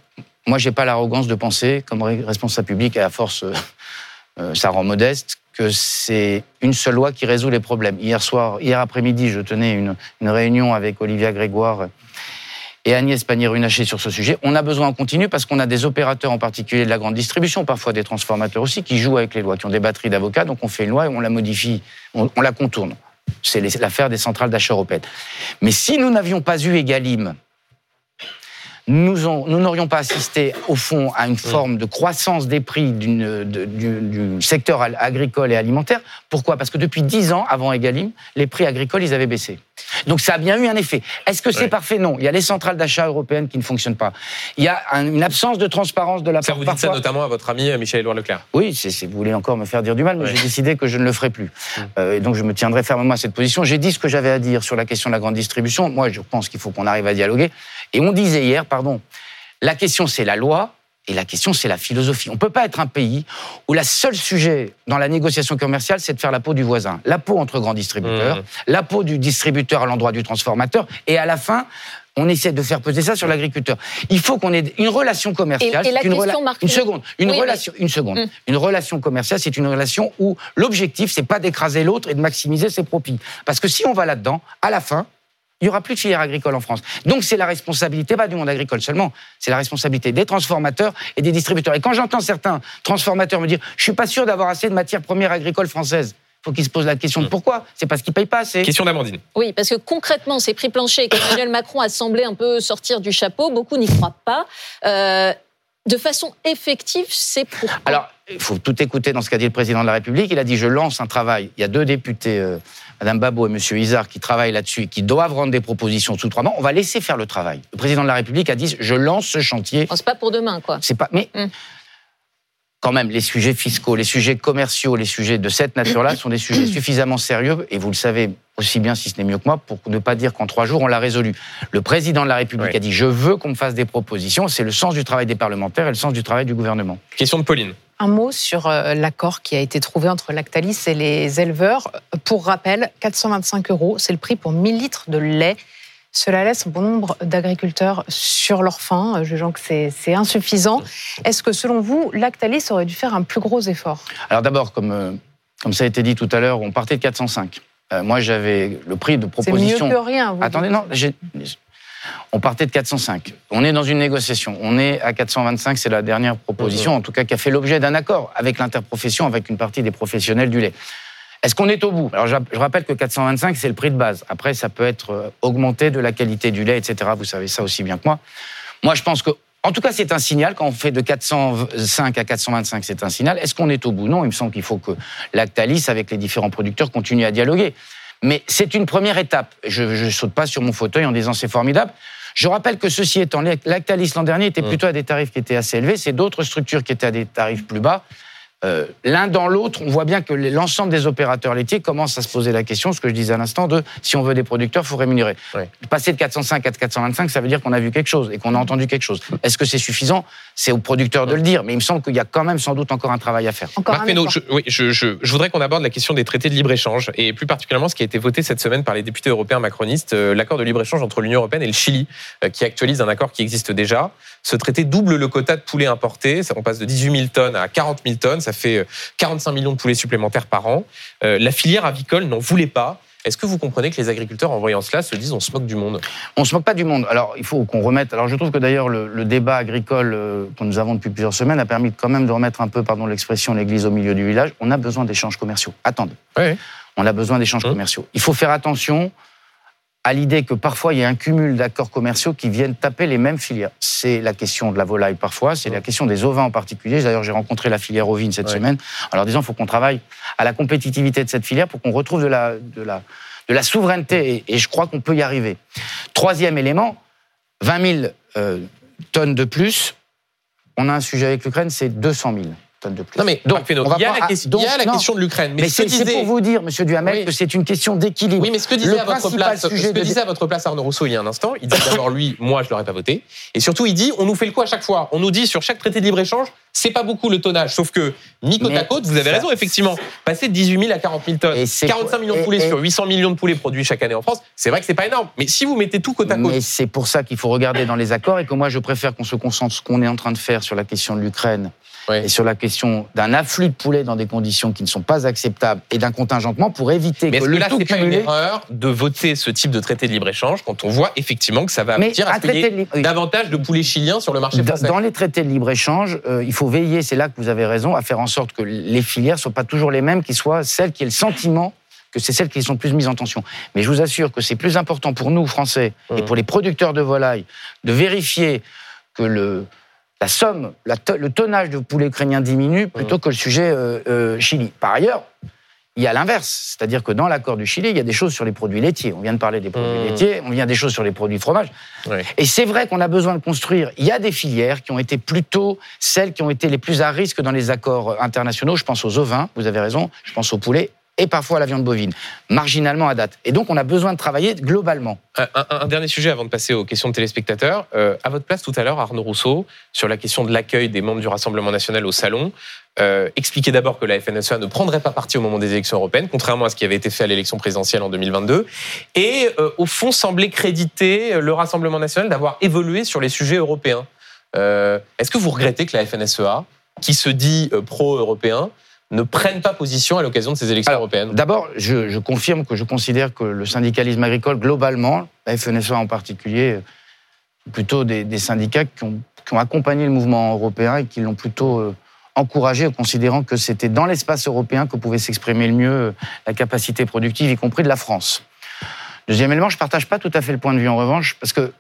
S6: Moi, j'ai pas l'arrogance de penser, comme responsable public, et à force, euh, euh, ça rend modeste, que c'est une seule loi qui résout les problèmes. Hier soir, hier après-midi, je tenais une, une réunion avec Olivia Grégoire et Agnès Pannier-Runacher sur ce sujet. On a besoin en continu parce qu'on a des opérateurs, en particulier de la grande distribution, parfois des transformateurs aussi, qui jouent avec les lois, qui ont des batteries d'avocats. Donc on fait une loi et on la modifie, on, on la contourne. C'est l'affaire des centrales d'achat européennes. Mais si nous n'avions pas eu Egalim, nous on- nous n'aurions pas assisté, au fond, à une forme de croissance des prix d'une- de- du, du secteur agricole et alimentaire. Pourquoi? Parce que depuis 10 ans, avant Egalim, les prix agricoles, ils avaient baissé. Donc ça a bien eu un effet. Est-ce que c'est
S2: Ouais.
S6: parfait? Non. Il y a les centrales d'achat européennes qui ne fonctionnent pas. Il y a un- une absence de transparence de la
S2: Ça,
S6: part
S2: vous dites ça
S6: parfois-
S2: notamment à votre ami euh, Michel-Édouard Leclerc.
S6: oui, c'est, c'est- vous voulez encore me faire dire du mal, mais
S2: Ouais.
S6: j'ai décidé que je ne le ferai plus. Euh, et donc je me tiendrai fermement à cette position. J'ai dit ce que j'avais à dire sur la question de la grande distribution. Moi, je pense qu'il faut qu'on arrive à dialoguer. Et on disait hier, pardon, la question c'est la loi. Et la question, c'est la philosophie. On ne peut pas être un pays où le seul sujet dans la négociation commerciale, c'est de faire la peau du voisin. La peau entre grands distributeurs,
S2: Mmh.
S6: la peau du distributeur à l'endroit du transformateur, et à la fin, on essaie de faire peser ça sur l'agriculteur. Il faut qu'on ait une relation commerciale.
S4: Et- et la
S6: une,
S4: question, Marc,
S6: une seconde. Une
S4: Oui, mais-
S6: relation. Une seconde.
S4: Mm.
S6: Une relation commerciale, c'est une relation où l'objectif, c'est pas d'écraser l'autre et de maximiser ses profits. Parce que si on va là-dedans, à la fin, il y aura plus de filière agricole en France. Donc c'est la responsabilité, pas du monde agricole seulement, c'est la responsabilité des transformateurs et des distributeurs. Et quand j'entends certains transformateurs me dire, je suis pas sûr d'avoir assez de matières premières agricoles françaises, faut qu'ils se posent la question de pourquoi? C'est parce qu'ils payent pas assez.
S2: Question d'Amandine.
S4: Oui, parce que concrètement, ces prix planchers qu'Emmanuel Macron a semblé un peu sortir du chapeau, beaucoup n'y croient pas. Euh, de façon effective, c'est pourquoi
S6: Alors, il faut tout écouter dans ce qu'a dit le président de la République. Il a dit je lance un travail. Il y a deux députés, euh, Madame Babo et Monsieur Isard, qui travaillent là-dessus et qui doivent rendre des propositions sous trois mois. On va laisser faire le travail. Le président de la République a dit je lance ce chantier.
S4: Bon, c'est pas pour demain, quoi.
S6: C'est pas. Mais
S4: Mm.
S6: Quand même, les sujets fiscaux, les sujets commerciaux, les sujets de cette nature-là sont des sujets suffisamment sérieux. Et vous le savez aussi bien, si ce n'est mieux que moi, pour ne pas dire qu'en trois jours on l'a résolu. Le président de la République
S2: Oui.
S6: a dit je veux qu'on me fasse des propositions. C'est le sens du travail des parlementaires et le sens du travail du gouvernement.
S2: Question de Pauline.
S5: un mot sur euh, l'accord qui a été trouvé entre Lactalis et les éleveurs. Pour rappel, 425 euros, c'est le prix pour 1000 litres de lait. Cela laisse un bon nombre d'agriculteurs sur leur faim, jugeant que c'est insuffisant. Est-ce que selon vous, Lactalis aurait dû faire un plus gros effort?
S6: Alors d'abord, comme, euh, comme ça a été dit tout à l'heure, on partait de 405. Euh, moi, j'avais le prix de proposition.
S5: C'est mieux que rien. Vous
S6: Attendez, non, on partait de 405. On est dans une négociation. On est à 425, c'est la dernière proposition, en tout cas qui a fait l'objet d'un accord avec l'interprofession, avec une partie des professionnels du lait. Est-ce qu'on est au bout? Alors, je rappelle que 425, c'est le prix de base. Après, ça peut être euh, augmenté de la qualité du lait, etc. Vous savez ça aussi bien que moi. Moi, je pense que, en tout cas, c'est un signal. Quand on fait de 405 à 425, c'est un signal. Est-ce qu'on est au bout? Non, il me semble qu'il faut que Lactalis, avec les différents producteurs, continue à dialoguer. Mais c'est une première étape. Je ne saute pas sur mon fauteuil en disant c'est formidable. Je rappelle que ceci étant, Lactalis l'an dernier était mmh. plutôt à des tarifs qui étaient assez élevés. C'est d'autres structures qui étaient à des tarifs plus bas. Euh, l'un dans l'autre, on voit bien que l'ensemble des opérateurs laitiers commencent à se poser la question, ce que je disais à l'instant, de si on veut des producteurs, il faut rémunérer. Passer de 405 à 425, ça veut dire qu'on a vu quelque chose et qu'on a entendu quelque chose. Est-ce que c'est suffisant? C'est aux producteurs de le dire, mais il me semble qu'il y a quand même sans doute encore un travail à faire.
S2: Marc je, oui, je, voudrais qu'on aborde la question des traités de libre-échange et plus particulièrement ce qui a été voté cette semaine par les députés européens macronistes, euh, l'accord de libre-échange entre l'Union européenne et le Chili, euh, qui actualise un accord qui existe déjà. Ce traité double le quota de poulet importé, on passe de 18 000 tonnes à 40 000 tonnes, ça fait 45 millions de poulets supplémentaires par an. Euh, la filière avicole n'en voulait pas. Est-ce que vous comprenez que les agriculteurs, en voyant cela, se disent on se moque du monde?
S6: On se moque pas du monde. Alors, il faut qu'on remette. Alors, je trouve que d'ailleurs, le, débat agricole euh, que nous avons depuis plusieurs semaines a permis quand même de remettre un peu, pardon l'expression, l'église au milieu du village. On a besoin d'échanges commerciaux. Attendez. On a besoin d'échanges hum. commerciaux. Il faut faire attention à l'idée que parfois il y a un cumul d'accords commerciaux qui viennent taper les mêmes filières. C'est la question de la volaille parfois, c'est la question des ovins en particulier. D'ailleurs, j'ai rencontré la filière ovine cette semaine en leur disant qu'il faut qu'on travaille à la compétitivité de cette filière pour qu'on retrouve de la, de la, de la souveraineté. Et, je crois qu'on peut y arriver. Troisième élément, 20 000 euh, tonnes de plus. On a un sujet avec l'Ukraine, c'est 200 000 de plus.
S2: Non mais donc, il y a la, question, il y a la question de l'Ukraine.
S6: Mais, c'est pour vous dire, Monsieur Duhamel, que c'est une question d'équilibre.
S2: Oui, mais ce que disait, à votre, place, ce que disait à votre place Arnaud Rousseau il y a un instant, il dit d'abord lui, moi je l'aurais pas voté, et surtout il dit, on nous fait le coup à chaque fois. On nous dit sur chaque traité de libre échange, c'est pas beaucoup le tonnage. Sauf que, mi côte à côte, vous avez raison, effectivement. Passer de 18 000 à 40 000 tonnes, 45 millions de poulets sur 800 millions de poulets produits chaque année en France, c'est vrai que c'est pas énorme. Mais si vous mettez tout côte à côte.
S6: Mais c'est pour ça qu'il faut regarder dans les accords et que moi je préfère qu'on se concentre sur ce qu'on est en train de faire sur la question de l'Ukraine et sur la question d'un afflux de poulets dans des conditions qui ne sont pas acceptables et d'un contingentement pour éviter
S2: Mais
S6: que,
S2: que le là, tout pas une erreur de voter ce type de traité de libre-échange quand on voit effectivement que ça va aboutir à davantage de poulets chiliens sur le marché français
S6: Dans les traités de libre-échange, euh, il faut veiller, c'est là que vous avez raison, à faire en sorte que les filières ne soient pas toujours les mêmes, qu'ils soient celles qui aient le sentiment que c'est celles qui sont plus mises en tension. Mais je vous assure que c'est plus important pour nous, Français, et mmh. pour les producteurs de volailles, de vérifier que le, la somme, le tonnage de poulet ukrainien diminue plutôt mmh. que le sujet euh, euh, Chili. Par ailleurs, il y a l'inverse, c'est-à-dire que dans l'accord du Chili, il y a des choses sur les produits laitiers. On vient de parler des produits mmh. laitiers, on vient des choses sur les produits fromage. Et c'est vrai qu'on a besoin de construire. Il y a des filières qui ont été plutôt celles qui ont été les plus à risque dans les accords internationaux. Je pense aux ovins, vous avez raison. Je pense au poulet et parfois à la viande bovine, marginalement à date. Et donc, on a besoin de travailler globalement.
S2: Un, dernier sujet avant de passer aux questions de téléspectateurs. Euh, à votre place tout à l'heure, Arnaud Rousseau, sur la question de l'accueil des membres du Rassemblement national au salon, euh, expliquez d'abord que la FNSEA ne prendrait pas parti au moment des élections européennes, contrairement à ce qui avait été fait à l'élection présidentielle en 2022, et euh, au fond semblait créditer le Rassemblement national d'avoir évolué sur les sujets européens. Euh, est-ce que vous regrettez que la FNSEA, qui se dit pro-européen, ne prennent pas position à l'occasion de ces élections européennes
S6: D'abord, je, confirme que je considère que le syndicalisme agricole, globalement, la FNSEA en particulier, plutôt des, syndicats qui ont, accompagné le mouvement européen et qui l'ont plutôt euh, encouragé, considérant que c'était dans l'espace européen que pouvait s'exprimer le mieux euh, la capacité productive, y compris de la France. Deuxième élément, je ne partage pas tout à fait le point de vue en revanche, parce que euh,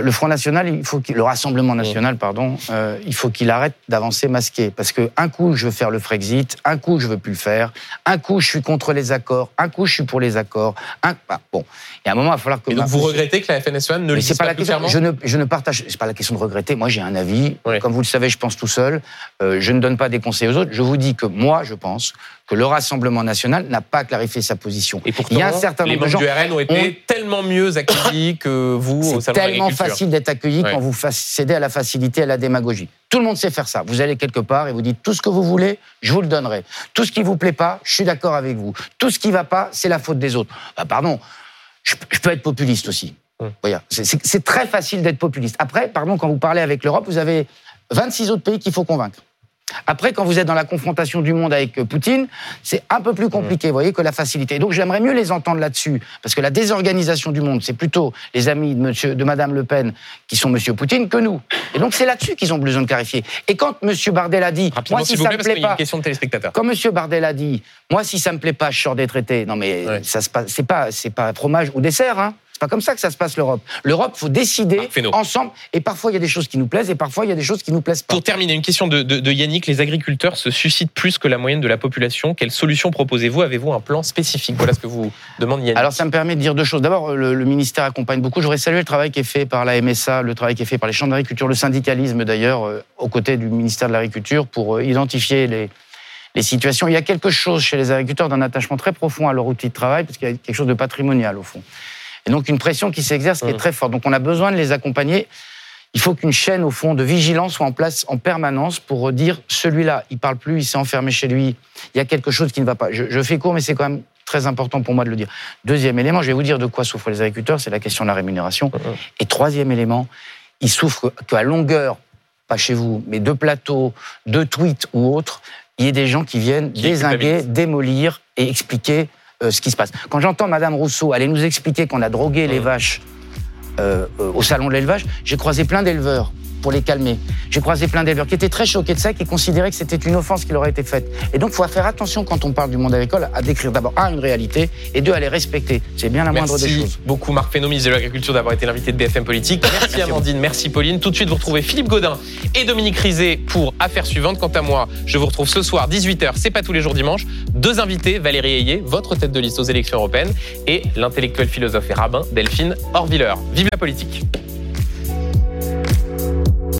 S6: le Front National, il faut le Rassemblement National, pardon, euh, il faut qu'il arrête d'avancer masqué. Parce que un coup, je veux faire le Frexit, un coup, je veux plus le faire, un coup, je suis contre les accords, un coup, je suis pour les accords. Un... Bah, bon, il y a un moment, il va falloir que.
S2: Et donc, vous regrettez que la FNSEA ne le dise pas, la
S6: question. Je ne, je ne partage. C'est pas la question de regretter. Moi, j'ai un avis. Comme vous le savez, je pense tout seul. Euh, je ne donne pas des conseils aux autres. Je vous dis que moi, je pense que le Rassemblement national n'a pas clarifié sa position.
S2: Et pourtant,
S6: il y a un certain
S2: les
S6: nombre de
S2: membres
S6: gens.
S2: du RN ont été tellement mieux accueillis que vous au
S6: C'est
S2: de
S6: tellement facile d'être accueilli
S2: Ouais.
S6: quand vous cédez à la facilité, à la démagogie. Tout le monde sait faire ça. Vous allez quelque part et vous dites tout ce que vous voulez, je vous le donnerai. Tout ce qui vous plaît pas, je suis d'accord avec vous. Tout ce qui va pas, c'est la faute des autres. Bah, pardon, je, je peux être populiste aussi.
S2: Hum.
S6: C'est très facile d'être populiste. Après, pardon, quand vous parlez avec l'Europe, vous avez 26 autres pays qu'il faut convaincre. Après, quand vous êtes dans la confrontation du monde avec euh, Poutine, c'est un peu plus compliqué, vous voyez, que la facilité. Donc, j'aimerais mieux les entendre là-dessus, parce que la désorganisation du monde, c'est plutôt les amis de, monsieur, de Madame Le Pen qui sont Monsieur Poutine que nous. Et donc, c'est là-dessus qu'ils ont besoin de clarifier. Et quand Monsieur Bardel a dit,
S2: Rapidement,
S6: moi, si ça
S2: plaît,
S6: me plaît pas,
S2: question de téléspectateurs.
S6: quand Monsieur Bardel a dit, moi, si ça me plaît pas, je sors des traités. Non, mais
S2: Ouais.
S6: ça se passe, c'est pas, c'est pas fromage ou dessert, hein. Pas comme ça que ça se passe l'Europe. L'Europe, faut décider ensemble. Et parfois, il y a des choses qui nous plaisent, et parfois, il y a des choses qui nous plaisent pas.
S2: Pour terminer, une question de, de- de Yannick. Les agriculteurs se suscitent plus que la moyenne de la population. Quelle solution proposez-vous? Avez-vous un plan spécifique? Voilà ce que vous demande Yannick.
S6: Alors, ça me permet de dire deux choses. D'abord, le, le ministère accompagne beaucoup. Je voudrais saluer le travail qui est fait par la MSA, le travail qui est fait par les chambres d'agriculture, le syndicalisme d'ailleurs, euh, aux côtés du ministère de l'Agriculture, pour euh, identifier les, les situations. Il y a quelque chose chez les agriculteurs d'un attachement très profond à leur outil de travail, parce qu'il y a quelque chose de patrimonial au fond. Et donc, une pression qui s'exerce qui est
S2: Mmh.
S6: très forte. Donc, on a besoin de les accompagner. Il faut qu'une chaîne, au fond, de vigilance soit en place en permanence pour dire celui-là, il parle plus, il s'est enfermé chez lui, il y a quelque chose qui ne va pas. Je, je fais court, mais c'est quand même très important pour moi de le dire. Deuxième élément, je vais vous dire de quoi souffrent les agriculteurs, c'est la question de la rémunération. Et troisième élément, ils souffrent qu'à longueur, pas chez vous, mais de plateaux, de tweets ou autres, il y ait des gens qui viennent
S2: Qui
S6: désinguer, démolir et expliquer ce qui se passe. Quand j'entends Madame Rousseau aller nous expliquer qu'on a drogué les vaches euh, euh, au salon de l'élevage, j'ai croisé plein d'éleveurs pour les calmer. J'ai croisé plein d'éleveurs qui étaient très choqués de ça, qui considéraient que c'était une offense qui leur a été faite. Et donc, il faut faire attention quand on parle du monde agricole à décrire d'abord, un, une réalité, et deux, à les respecter. C'est bien la moindre des
S2: Merci
S6: choses.
S2: beaucoup Marc Fesneau, ministre de l'Agriculture, d'avoir été l'invité de BFM Politique. Merci Amandine, merci Pauline. Tout de suite, vous retrouvez Philippe Godin et Dominique Rizet pour Affaires suivantes. Quant à moi, je vous retrouve ce soir, 18h, c'est pas tous les jours dimanche. Deux invités, Valérie Ayé, votre tête de liste aux élections européennes, et l'intellectuel philosophe et rabbin Delphine Orviller. Vive la politique